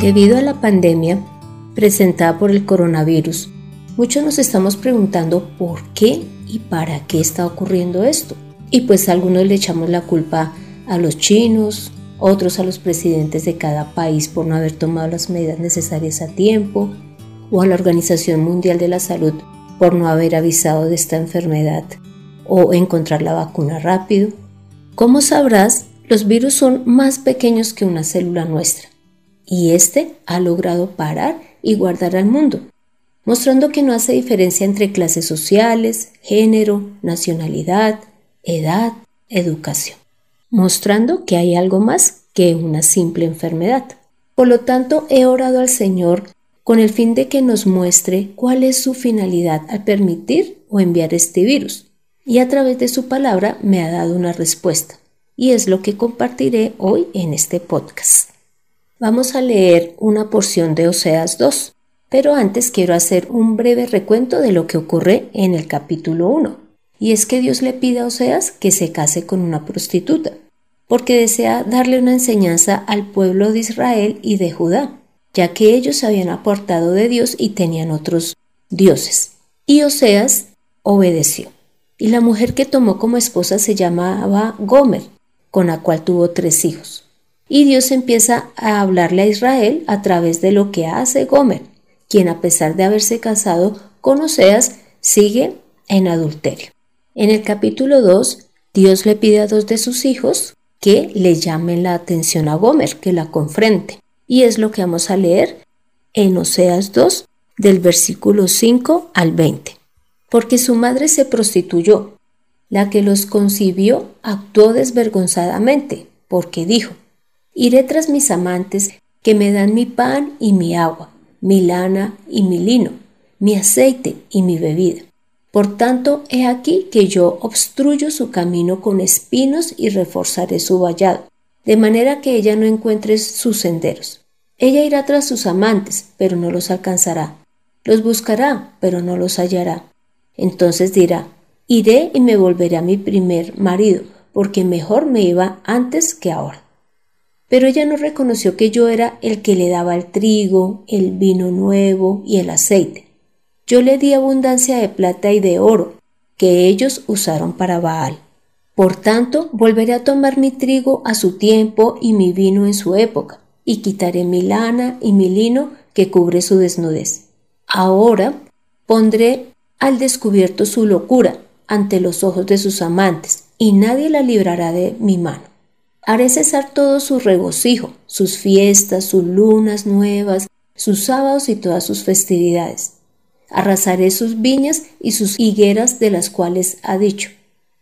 Debido a la pandemia presentada por el coronavirus, muchos nos estamos preguntando por qué y para qué está ocurriendo esto. Y pues algunos le echamos la culpa a los chinos, otros a los presidentes de cada país por no haber tomado las medidas necesarias a tiempo, o a la Organización Mundial de la Salud por no haber avisado de esta enfermedad o encontrar la vacuna rápido. Como sabrás, los virus son más pequeños que una célula nuestra y este ha logrado parar y guardar al mundo, mostrando que no hace diferencia entre clases sociales, género, nacionalidad, edad, educación, mostrando que hay algo más que una simple enfermedad. Por lo tanto, he orado al Señor con el fin de que nos muestre cuál es su finalidad al permitir o enviar este virus. Y a través de su palabra me ha dado una respuesta. Y es lo que compartiré hoy en este podcast. Vamos a leer una porción de Oseas 2, pero antes quiero hacer un breve recuento de lo que ocurre en el capítulo 1. Y es que Dios le pide a Oseas que se case con una prostituta, porque desea darle una enseñanza al pueblo de Israel y de Judá, ya que ellos habían aportado de Dios y tenían otros dioses. Y Oseas obedeció. Y la mujer que tomó como esposa se llamaba Gomer, con la cual tuvo tres hijos. Y Dios empieza a hablarle a Israel a través de lo que hace Gomer, quien a pesar de haberse casado con Oseas, sigue en adulterio. En el capítulo 2, Dios le pide a dos de sus hijos que le llamen la atención a Gomer, que la confrente. Y es lo que vamos a leer en Oseas 2, del versículo 5 al 20. Porque su madre se prostituyó, la que los concibió actuó desvergonzadamente, porque dijo, Iré tras mis amantes que me dan mi pan y mi agua, mi lana y mi lino, mi aceite y mi bebida. Por tanto, he aquí que yo obstruyo su camino con espinos y reforzaré su vallado, de manera que ella no encuentre sus senderos. Ella irá tras sus amantes, pero no los alcanzará. Los buscará, pero no los hallará. Entonces dirá, iré y me volveré a mi primer marido, porque mejor me iba antes que ahora. Pero ella no reconoció que yo era el que le daba el trigo, el vino nuevo y el aceite. Yo le di abundancia de plata y de oro, que ellos usaron para Baal. Por tanto, volveré a tomar mi trigo a su tiempo y mi vino en su época, y quitaré mi lana y mi lino que cubre su desnudez. Ahora pondré al descubierto su locura ante los ojos de sus amantes, y nadie la librará de mi mano. Haré cesar todo su regocijo, sus fiestas, sus lunas nuevas, sus sábados y todas sus festividades. Arrasaré sus viñas y sus higueras de las cuales ha dicho,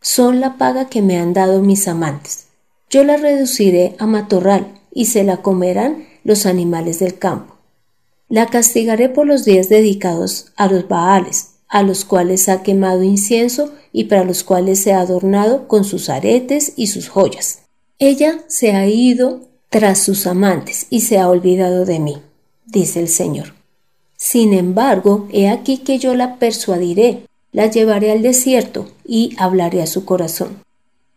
son la paga que me han dado mis amantes. Yo la reduciré a matorral y se la comerán los animales del campo. La castigaré por los días dedicados a los Baales, a los cuales ha quemado incienso y para los cuales se ha adornado con sus aretes y sus joyas. Ella se ha ido tras sus amantes y se ha olvidado de mí, dice el Señor. Sin embargo, he aquí que yo la persuadiré, la llevaré al desierto y hablaré a su corazón.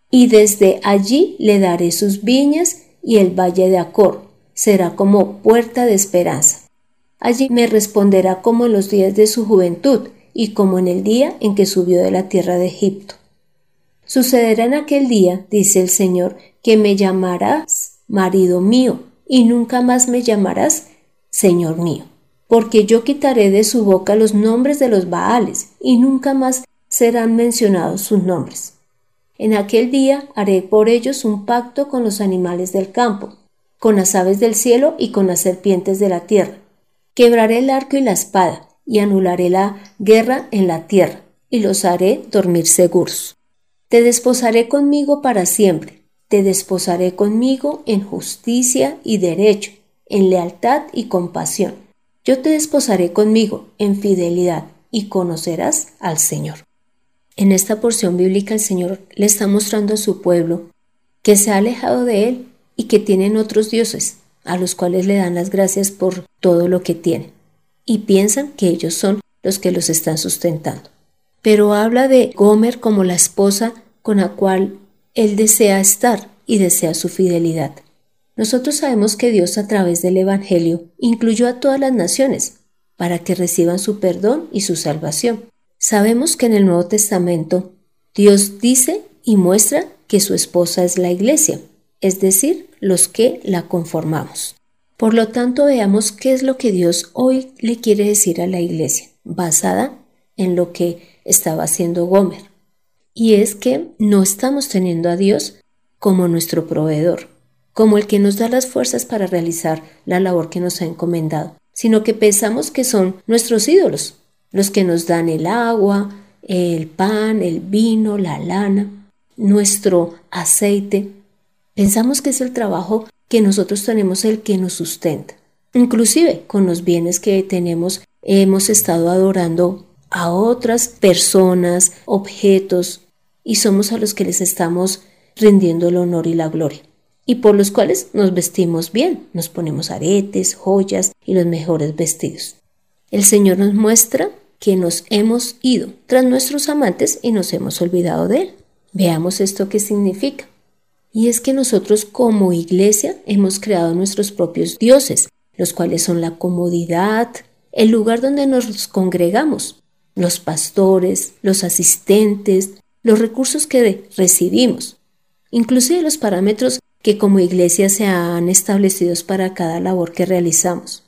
Y desde allí le daré sus viñas y el valle de Acor será como puerta de esperanza. Allí me responderá como en los días de su juventud y como en el día en que subió de la tierra de Egipto. Sucederá en aquel día, dice el Señor, que me llamarás marido mío y nunca más me llamarás Señor mío, porque yo quitaré de su boca los nombres de los Baales y nunca más serán mencionados sus nombres. En aquel día haré por ellos un pacto con los animales del campo, con las aves del cielo y con las serpientes de la tierra. Quebraré el arco y la espada, y anularé la guerra en la tierra, y los haré dormir seguros. Te desposaré conmigo para siempre, te desposaré conmigo en justicia y derecho, en lealtad y compasión. Yo te desposaré conmigo en fidelidad y conocerás al Señor. En esta porción bíblica el Señor le está mostrando a su pueblo que se ha alejado de Él y que tienen otros dioses, a los cuales le dan las gracias por todo lo que tienen, y piensan que ellos son los que los están sustentando. Pero habla de Gomer como la esposa con la cual Él desea estar y desea su fidelidad. Nosotros sabemos que Dios a través del Evangelio incluyó a todas las naciones para que reciban su perdón y su salvación. Sabemos que en el Nuevo Testamento Dios dice y muestra que su esposa es la iglesia, es decir, los que la conformamos. Por lo tanto, veamos qué es lo que Dios hoy le quiere decir a la iglesia, basada en lo que estaba haciendo Gomer. Y es que no estamos teniendo a Dios como nuestro proveedor, como el que nos da las fuerzas para realizar la labor que nos ha encomendado, sino que pensamos que son nuestros ídolos, los que nos dan el agua, el pan, el vino, la lana, nuestro aceite. Pensamos que es el trabajo que nosotros tenemos el que nos sustenta. Inclusive con los bienes que tenemos hemos estado adorando a otras personas, objetos, y somos a los que les estamos rindiendo el honor y la gloria, y por los cuales nos vestimos bien, nos ponemos aretes, joyas y los mejores vestidos. El Señor nos muestra que nos hemos ido tras nuestros amantes y nos hemos olvidado de Él. Veamos esto qué significa. Y es que nosotros como iglesia hemos creado nuestros propios dioses, los cuales son la comodidad, el lugar donde nos congregamos, los pastores, los asistentes, los recursos que recibimos, inclusive los parámetros que como iglesia se han establecido para cada labor que realizamos.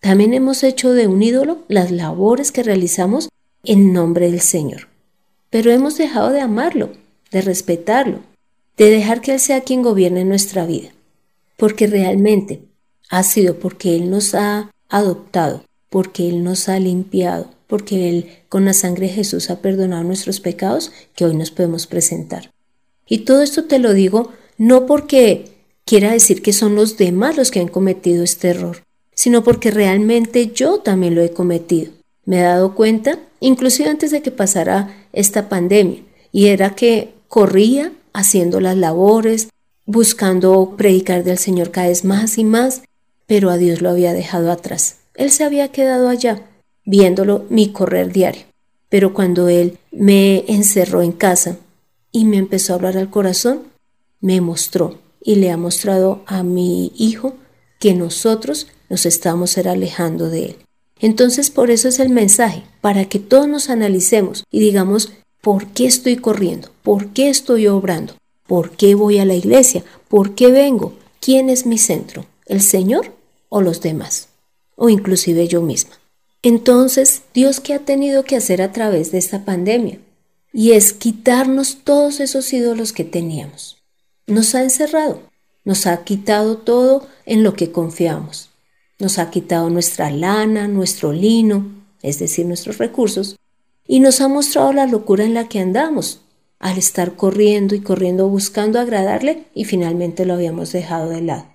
También hemos hecho de un ídolo las labores que realizamos en nombre del Señor. Pero hemos dejado de amarlo, de respetarlo, de dejar que Él sea quien gobierne nuestra vida. Porque realmente ha sido porque Él nos ha adoptado, porque Él nos ha limpiado, porque Él con la sangre de Jesús ha perdonado nuestros pecados que hoy nos podemos presentar. Y todo esto te lo digo no porque quiera decir que son los demás los que han cometido este error, sino porque realmente yo también lo he cometido. Me he dado cuenta, inclusive antes de que pasara esta pandemia, y era que corría haciendo las labores, buscando predicar del Señor cada vez más y más, pero a Dios lo había dejado atrás. Él se había quedado allá, viéndolo mi correr diario. Pero cuando Él me encerró en casa y me empezó a hablar al corazón, me mostró y le ha mostrado a mi hijo que nosotros nos estamos alejando de Él. Entonces por eso es el mensaje, para que todos nos analicemos y digamos, ¿por qué estoy corriendo? ¿Por qué estoy obrando? ¿Por qué voy a la iglesia? ¿Por qué vengo? ¿Quién es mi centro? ¿El Señor o los demás? O inclusive yo misma. Entonces, Dios qué ha tenido que hacer a través de esta pandemia? Y es quitarnos todos esos ídolos que teníamos. Nos ha encerrado, nos ha quitado todo en lo que confiamos. Nos ha quitado nuestra lana, nuestro lino, es decir, nuestros recursos, y nos ha mostrado la locura en la que andamos, al estar corriendo y corriendo buscando agradarle y finalmente lo habíamos dejado de lado.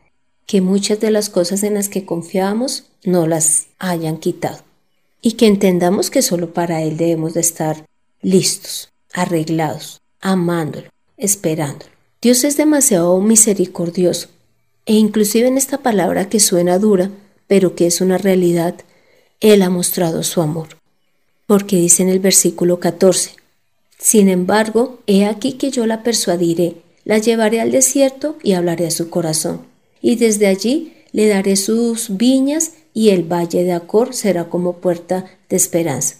Que muchas de las cosas en las que confiábamos no las hayan quitado. Y que entendamos que solo para Él debemos de estar listos, arreglados, amándolo, esperándolo. Dios es demasiado misericordioso e inclusive en esta palabra que suena dura, pero que es una realidad, Él ha mostrado su amor. Porque dice en el versículo 14, Sin embargo, he aquí que yo la persuadiré, la llevaré al desierto y hablaré a su corazón, y desde allí le daré sus viñas y el valle de Acor será como puerta de esperanza.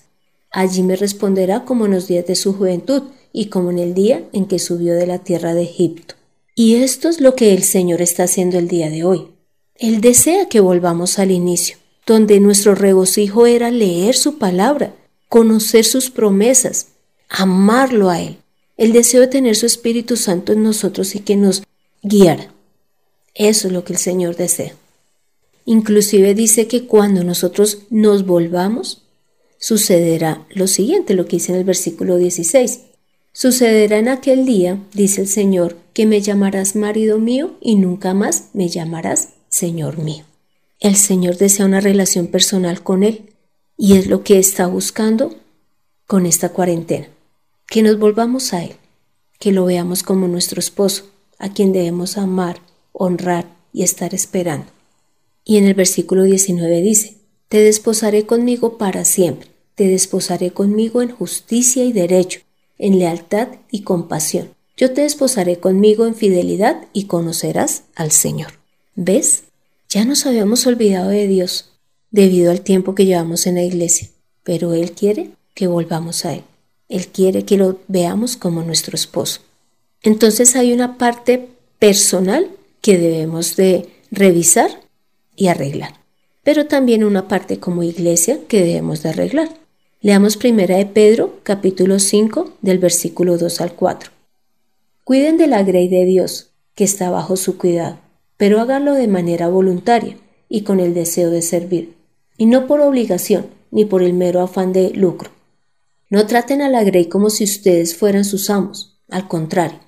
Allí me responderá como en los días de su juventud y como en el día en que subió de la tierra de Egipto. Y esto es lo que el Señor está haciendo el día de hoy. Él desea que volvamos al inicio, donde nuestro regocijo era leer su palabra, conocer sus promesas, amarlo a Él, el deseo de tener su Espíritu Santo en nosotros y que nos guiara. Eso es lo que el Señor desea. Inclusive dice que cuando nosotros nos volvamos, sucederá lo siguiente, lo que dice en el versículo 16. Sucederá en aquel día, dice el Señor, que me llamarás marido mío y nunca más me llamarás Señor mío. El Señor desea una relación personal con Él y es lo que está buscando con esta cuarentena. Que nos volvamos a Él, que lo veamos como nuestro esposo, a quien debemos amar, honrar y estar esperando. Y en el versículo 19 dice, Te desposaré conmigo para siempre, te desposaré conmigo en justicia y derecho, en lealtad y compasión. Yo te desposaré conmigo en fidelidad y conocerás al Señor. ¿Ves? Ya nos habíamos olvidado de Dios debido al tiempo que llevamos en la iglesia, pero Él quiere que volvamos a Él. Él quiere que lo veamos como nuestro esposo. Entonces hay una parte personal que debemos de revisar y arreglar, pero también una parte como iglesia que debemos de arreglar. Leamos primera de Pedro, capítulo 5, del versículo 2 al 4. Cuiden de la grey de Dios, que está bajo su cuidado pero háganlo de manera voluntaria y con el deseo de servir, y no por obligación ni por el mero afán de lucro. No traten a la Grey como si ustedes fueran sus amos, al contrario,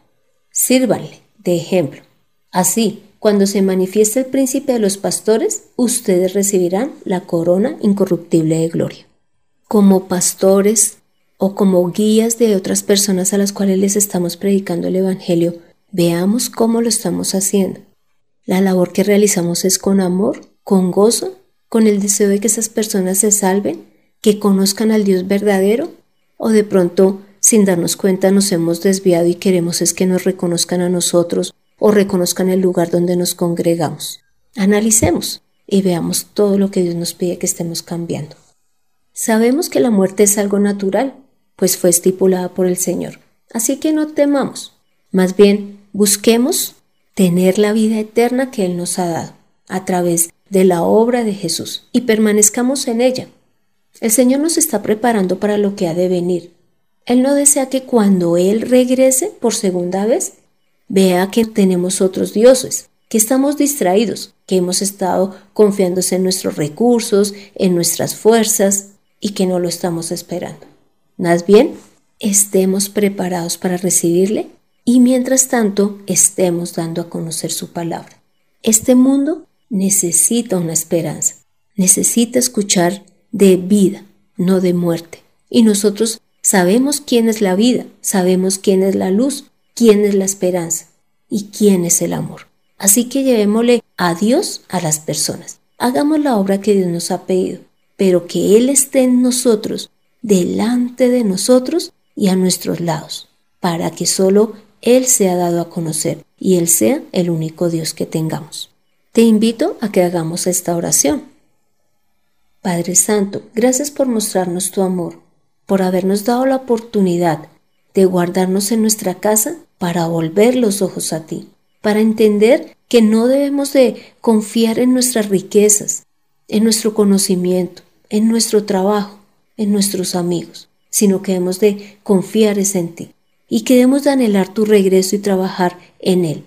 sírvanle de ejemplo. Así, cuando se manifieste el príncipe de los pastores, ustedes recibirán la corona incorruptible de gloria. Como pastores o como guías de otras personas a las cuales les estamos predicando el Evangelio, veamos cómo lo estamos haciendo la labor que realizamos es con amor, con gozo, con el deseo de que esas personas se salven, que conozcan al Dios verdadero, o de pronto, sin darnos cuenta, nos hemos desviado y queremos es que nos reconozcan a nosotros o reconozcan el lugar donde nos congregamos. Analicemos y veamos todo lo que Dios nos pide que estemos cambiando. Sabemos que la muerte es algo natural, pues fue estipulada por el Señor. Así que no temamos. Más bien, busquemos tener la vida eterna que Él nos ha dado a través de la obra de Jesús y permanezcamos en ella. El Señor nos está preparando para lo que ha de venir. Él no desea que cuando Él regrese por segunda vez, vea que tenemos otros dioses, que estamos distraídos, que hemos estado confiándose en nuestros recursos, en nuestras fuerzas y que no lo estamos esperando. Más bien, estemos preparados para recibirle y mientras tanto estemos dando a conocer su palabra. Este mundo necesita una esperanza, necesita escuchar de vida, no de muerte. Y nosotros sabemos quién es la vida, sabemos quién es la luz, quién es la esperanza y quién es el amor. Así que llevémosle a Dios a las personas. Hagamos la obra que Dios nos ha pedido, pero que Él esté en nosotros, delante de nosotros y a nuestros lados, para que solo él se ha dado a conocer y Él sea el único Dios que tengamos. Te invito a que hagamos esta oración. Padre Santo, gracias por mostrarnos tu amor, por habernos dado la oportunidad de guardarnos en nuestra casa para volver los ojos a ti, para entender que no debemos de confiar en nuestras riquezas, en nuestro conocimiento, en nuestro trabajo, en nuestros amigos, sino que debemos de confiar en ti y queremos anhelar tu regreso y trabajar en él.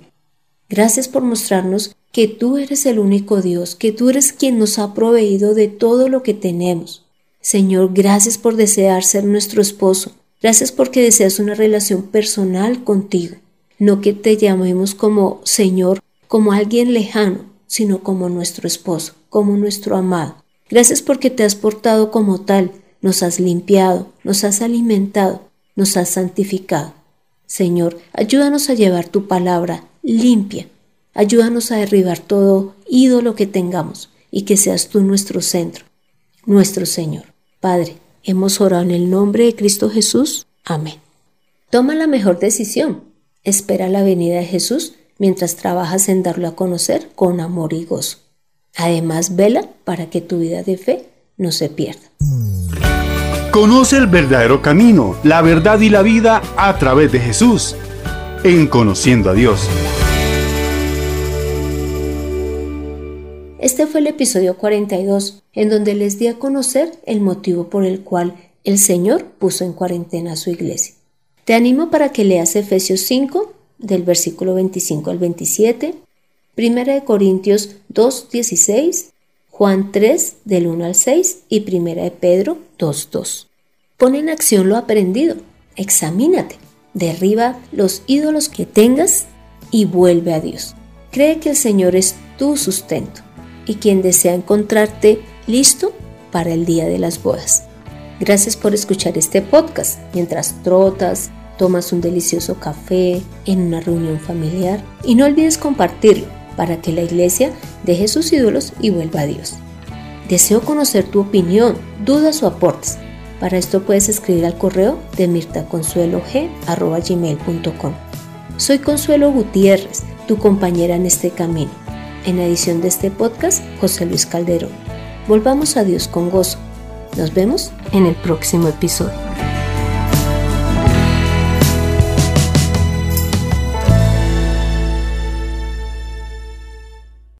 Gracias por mostrarnos que tú eres el único Dios, que tú eres quien nos ha proveído de todo lo que tenemos. Señor, gracias por desear ser nuestro esposo. Gracias porque deseas una relación personal contigo. No que te llamemos como Señor, como alguien lejano, sino como nuestro esposo, como nuestro amado. Gracias porque te has portado como tal, nos has limpiado, nos has alimentado, nos has santificado. Señor, ayúdanos a llevar tu palabra limpia. Ayúdanos a derribar todo ídolo que tengamos y que seas tú nuestro centro, nuestro Señor. Padre, hemos orado en el nombre de Cristo Jesús. Amén. Toma la mejor decisión. Espera la venida de Jesús mientras trabajas en darlo a conocer con amor y gozo. Además, vela para que tu vida de fe no se pierda. Conoce el verdadero camino, la verdad y la vida a través de Jesús, en Conociendo a Dios. Este fue el episodio 42, en donde les di a conocer el motivo por el cual el Señor puso en cuarentena a su iglesia. Te animo para que leas Efesios 5, del versículo 25 al 27, 1 Corintios 2, 16, Juan 3 del 1 al 6 y 1 de Pedro 2.2. Pon en acción lo aprendido, examínate Derriba los ídolos que tengas y vuelve a Dios. Cree que el Señor es tu sustento y quien desea encontrarte listo para el día de las bodas. Gracias por escuchar este podcast mientras trotas, tomas un delicioso café en una reunión familiar y no olvides compartirlo para que la iglesia deje sus ídolos y vuelva a Dios. Deseo conocer tu opinión, dudas o aportes. Para esto puedes escribir al correo de mirtaconsuelog.gmail.com Soy Consuelo Gutiérrez, tu compañera en este camino. En edición de este podcast, José Luis Calderón. Volvamos a Dios con gozo. Nos vemos en el próximo episodio.